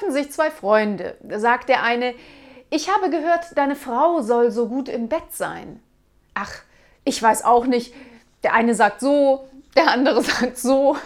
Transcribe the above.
treffen sich zwei Freunde. Da sagt der eine, ich habe gehört, deine Frau soll so gut im Bett sein. Ach, ich weiß auch nicht. Der eine sagt so, der andere sagt so.